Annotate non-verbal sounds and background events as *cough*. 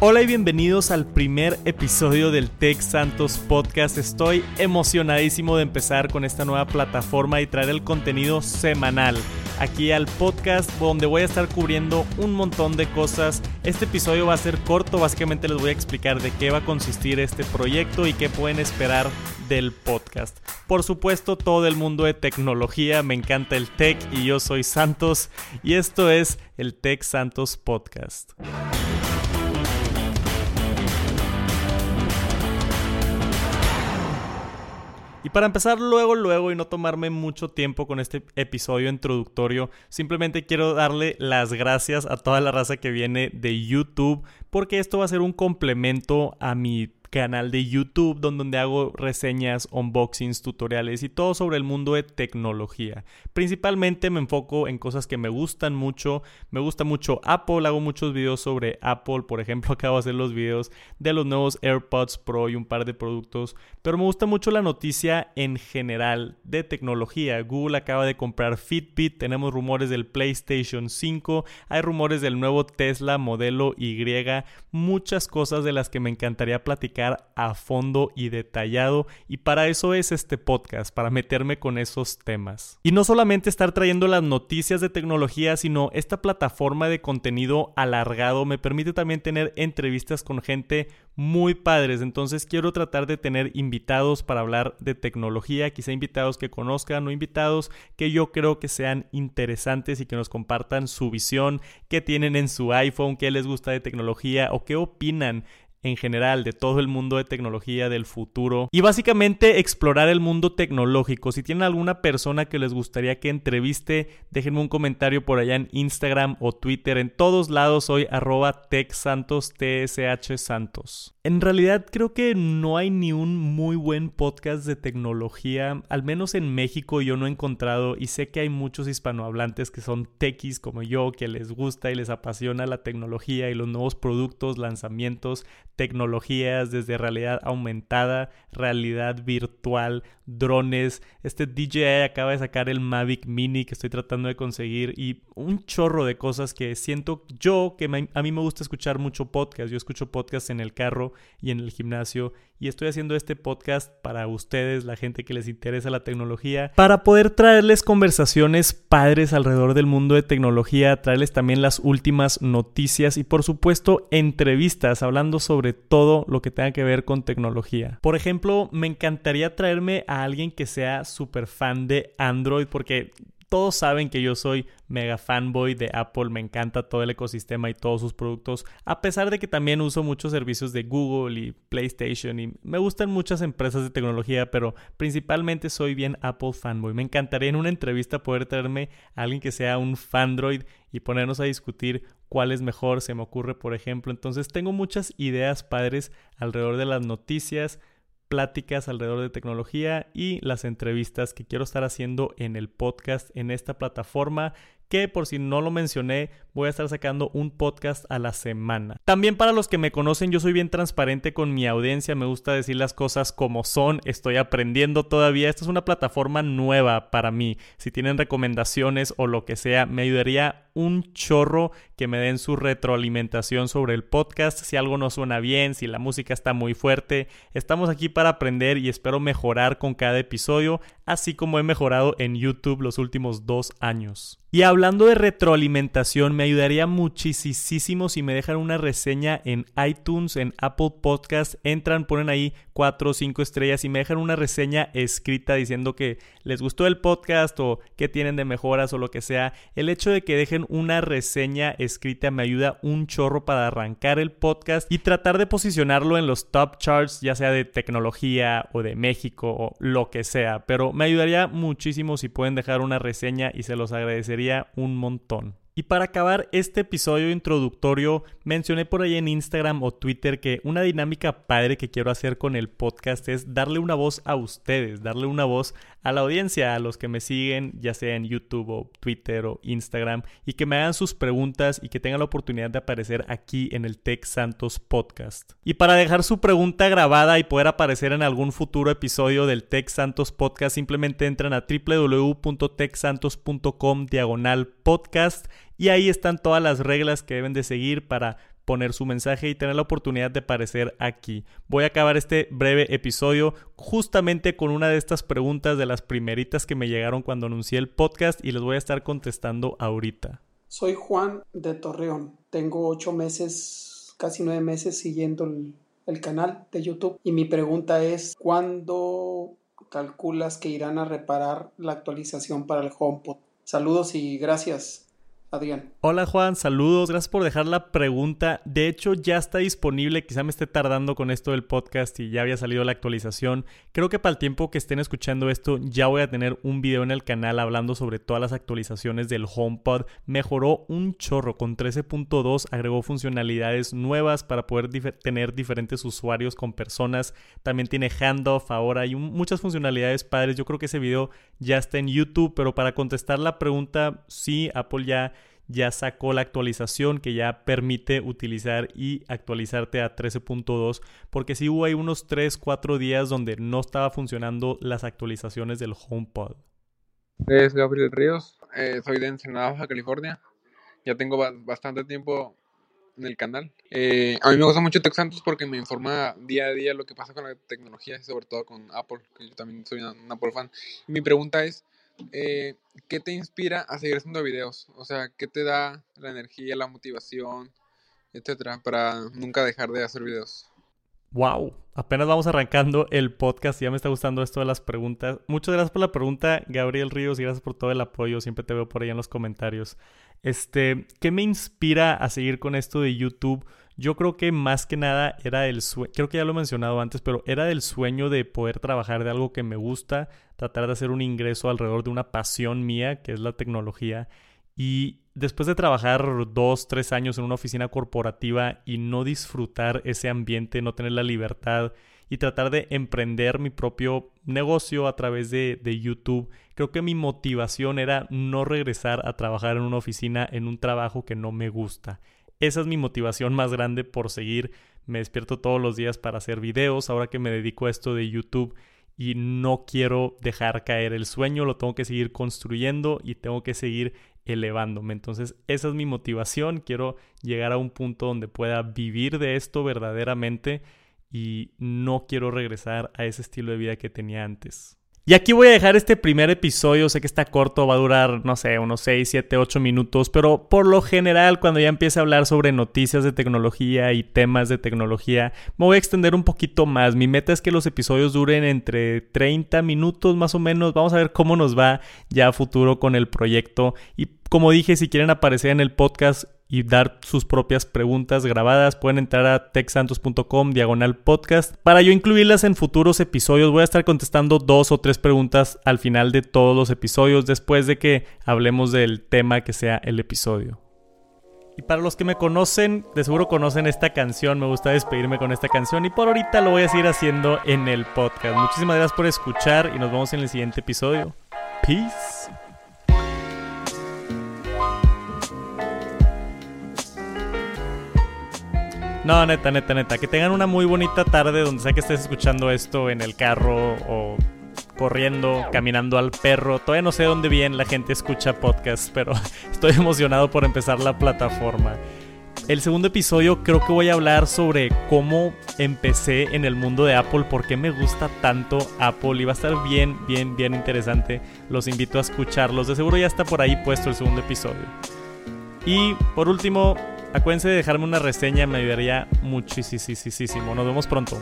Hola y bienvenidos al primer episodio del Tech Santos Podcast. Estoy emocionadísimo de empezar con esta nueva plataforma y traer el contenido semanal aquí al podcast donde voy a estar cubriendo un montón de cosas. Este episodio va a ser corto, básicamente les voy a explicar de qué va a consistir este proyecto y qué pueden esperar del podcast. Por supuesto, todo el mundo de tecnología, me encanta el tech y yo soy Santos y esto es el Tech Santos Podcast. Y para empezar luego, luego y no tomarme mucho tiempo con este episodio introductorio, simplemente quiero darle las gracias a toda la raza que viene de YouTube, porque esto va a ser un complemento a mi canal de YouTube donde hago reseñas, unboxings, tutoriales y todo sobre el mundo de tecnología. Principalmente me enfoco en cosas que me gustan mucho. Me gusta mucho Apple, hago muchos videos sobre Apple. Por ejemplo, *laughs* acabo de hacer los videos de los nuevos AirPods Pro y un par de productos. Pero me gusta mucho la noticia en general de tecnología. Google acaba de comprar Fitbit, tenemos rumores del PlayStation 5, hay rumores del nuevo Tesla modelo Y, muchas cosas de las que me encantaría platicar a fondo y detallado y para eso es este podcast, para meterme con esos temas. Y no solamente estar trayendo las noticias de tecnología, sino esta plataforma de contenido alargado me permite también tener entrevistas con gente muy padres. Entonces quiero tratar de tener invitados para hablar de tecnología, quizá invitados que conozcan o invitados que yo creo que sean interesantes y que nos compartan su visión, qué tienen en su iPhone, qué les gusta de tecnología o qué opinan en general de todo el mundo de tecnología del futuro y básicamente explorar el mundo tecnológico. Si tienen alguna persona que les gustaría que entreviste, déjenme un comentario por allá en Instagram o Twitter. En todos lados soy arroba techsantos, TSH Santos. En realidad creo que no hay ni un muy buen podcast de tecnología, al menos en México yo no he encontrado y sé que hay muchos hispanohablantes que son techis como yo, que les gusta y les apasiona la tecnología y los nuevos productos, lanzamientos tecnologías desde realidad aumentada, realidad virtual, drones. Este DJI acaba de sacar el Mavic Mini que estoy tratando de conseguir y un chorro de cosas que siento yo que a mí me gusta escuchar mucho podcast. Yo escucho podcast en el carro y en el gimnasio y estoy haciendo este podcast para ustedes, la gente que les interesa la tecnología, para poder traerles conversaciones padres alrededor del mundo de tecnología, traerles también las últimas noticias y por supuesto entrevistas hablando sobre todo lo que tenga que ver con tecnología. Por ejemplo, me encantaría traerme a alguien que sea súper fan de Android porque todos saben que yo soy mega fanboy de Apple, me encanta todo el ecosistema y todos sus productos, a pesar de que también uso muchos servicios de Google y PlayStation y me gustan muchas empresas de tecnología, pero principalmente soy bien Apple fanboy. Me encantaría en una entrevista poder traerme a alguien que sea un fandroid y ponernos a discutir cuál es mejor, se me ocurre por ejemplo. Entonces tengo muchas ideas padres alrededor de las noticias, pláticas alrededor de tecnología y las entrevistas que quiero estar haciendo en el podcast en esta plataforma que por si no lo mencioné, voy a estar sacando un podcast a la semana. También para los que me conocen, yo soy bien transparente con mi audiencia, me gusta decir las cosas como son, estoy aprendiendo todavía, esta es una plataforma nueva para mí. Si tienen recomendaciones o lo que sea, me ayudaría un chorro que me den su retroalimentación sobre el podcast, si algo no suena bien, si la música está muy fuerte. Estamos aquí para aprender y espero mejorar con cada episodio, así como he mejorado en YouTube los últimos dos años. Y hablando de retroalimentación, me ayudaría muchísimo si me dejan una reseña en iTunes, en Apple Podcast. Entran, ponen ahí 4 o 5 estrellas y me dejan una reseña escrita diciendo que les gustó el podcast o qué tienen de mejoras o lo que sea. El hecho de que dejen una reseña escrita me ayuda un chorro para arrancar el podcast y tratar de posicionarlo en los top charts, ya sea de tecnología o de México o lo que sea. Pero me ayudaría muchísimo si pueden dejar una reseña y se los agradecería un montón. Y para acabar este episodio introductorio, mencioné por ahí en Instagram o Twitter que una dinámica padre que quiero hacer con el podcast es darle una voz a ustedes, darle una voz a la audiencia, a los que me siguen, ya sea en YouTube o Twitter o Instagram, y que me hagan sus preguntas y que tengan la oportunidad de aparecer aquí en el Tech Santos Podcast. Y para dejar su pregunta grabada y poder aparecer en algún futuro episodio del Tech Santos Podcast, simplemente entran a www.techsantos.com diagonal podcast y ahí están todas las reglas que deben de seguir para poner su mensaje y tener la oportunidad de aparecer aquí. Voy a acabar este breve episodio justamente con una de estas preguntas de las primeritas que me llegaron cuando anuncié el podcast y les voy a estar contestando ahorita. Soy Juan de Torreón. Tengo ocho meses, casi nueve meses siguiendo el, el canal de YouTube y mi pregunta es, ¿cuándo calculas que irán a reparar la actualización para el HomePod? Saludos y gracias. Adrián. Hola Juan, saludos, gracias por dejar la pregunta. De hecho, ya está disponible, quizá me esté tardando con esto del podcast y ya había salido la actualización. Creo que para el tiempo que estén escuchando esto, ya voy a tener un video en el canal hablando sobre todas las actualizaciones del HomePod. Mejoró un chorro, con 13.2 agregó funcionalidades nuevas para poder tener diferentes usuarios con personas. También tiene handoff ahora, hay muchas funcionalidades padres. Yo creo que ese video ya está en YouTube, pero para contestar la pregunta, sí, Apple ya ya sacó la actualización que ya permite utilizar y actualizarte a 13.2 porque sí hubo ahí unos 3, 4 días donde no estaba funcionando las actualizaciones del HomePod. Es Gabriel Ríos, eh, soy de Ensenada, Baja California. Ya tengo bastante tiempo en el canal. Eh, a mí me gusta mucho Tech Santos porque me informa día a día lo que pasa con la tecnología sobre todo con Apple, que yo también soy un Apple fan. mi pregunta es, eh, ¿qué te inspira a seguir haciendo videos? O sea, ¿qué te da la energía, la motivación, etcétera, para nunca dejar de hacer videos? Wow, apenas vamos arrancando el podcast ya me está gustando esto de las preguntas. Muchas gracias por la pregunta, Gabriel Ríos, y gracias por todo el apoyo. Siempre te veo por ahí en los comentarios. Este, ¿qué me inspira a seguir con esto de YouTube? Yo creo que más que nada era el sueño, creo que ya lo he mencionado antes, pero era el sueño de poder trabajar de algo que me gusta, tratar de hacer un ingreso alrededor de una pasión mía, que es la tecnología. Y después de trabajar dos, tres años en una oficina corporativa y no disfrutar ese ambiente, no tener la libertad y tratar de emprender mi propio negocio a través de, de, YouTube, creo que mi motivación era no regresar a trabajar en una oficina en un trabajo que no me gusta. Esa es mi motivación más grande por seguir. Me despierto todos los días para hacer videos, ahora que me dedico a esto de YouTube y no quiero dejar caer el sueño, lo tengo que seguir construyendo y tengo que seguir elevándome. Entonces, esa es mi motivación. Quiero llegar a un punto donde pueda vivir de esto verdaderamente y no quiero regresar a ese estilo de vida que tenía antes. Y aquí voy a dejar este primer episodio, sé que está corto, va a durar, no sé, unos 6, 7, 8 minutos, pero por lo general cuando ya empiece a hablar sobre noticias de tecnología y temas de tecnología, me voy a extender un poquito más. Mi meta es que los episodios duren entre 30 minutos más o menos, vamos a ver cómo nos va ya a futuro con el proyecto. Y como dije, si quieren aparecer en el podcast, y dar sus propias preguntas grabadas, pueden entrar a texantos.com diagonal podcast. Para yo incluirlas en futuros episodios, voy a estar contestando dos o tres preguntas al final de todos los episodios, después de que hablemos del tema que sea el episodio. Y para los que me conocen, de seguro conocen esta canción, me gusta despedirme con esta canción y por ahorita lo voy a seguir haciendo en el podcast. Muchísimas gracias por escuchar y nos vemos en el siguiente episodio. Peace. No, neta, neta, neta. Que tengan una muy bonita tarde donde sea que estés escuchando esto en el carro o corriendo, caminando al perro. Todavía no sé dónde bien la gente escucha podcasts, pero *laughs* estoy emocionado por empezar la plataforma. El segundo episodio creo que voy a hablar sobre cómo empecé en el mundo de Apple, por qué me gusta tanto Apple y va a estar bien, bien, bien interesante. Los invito a escucharlos. De seguro ya está por ahí puesto el segundo episodio. Y por último, Acuérdense de dejarme una reseña, me ayudaría muchísimo. Nos vemos pronto.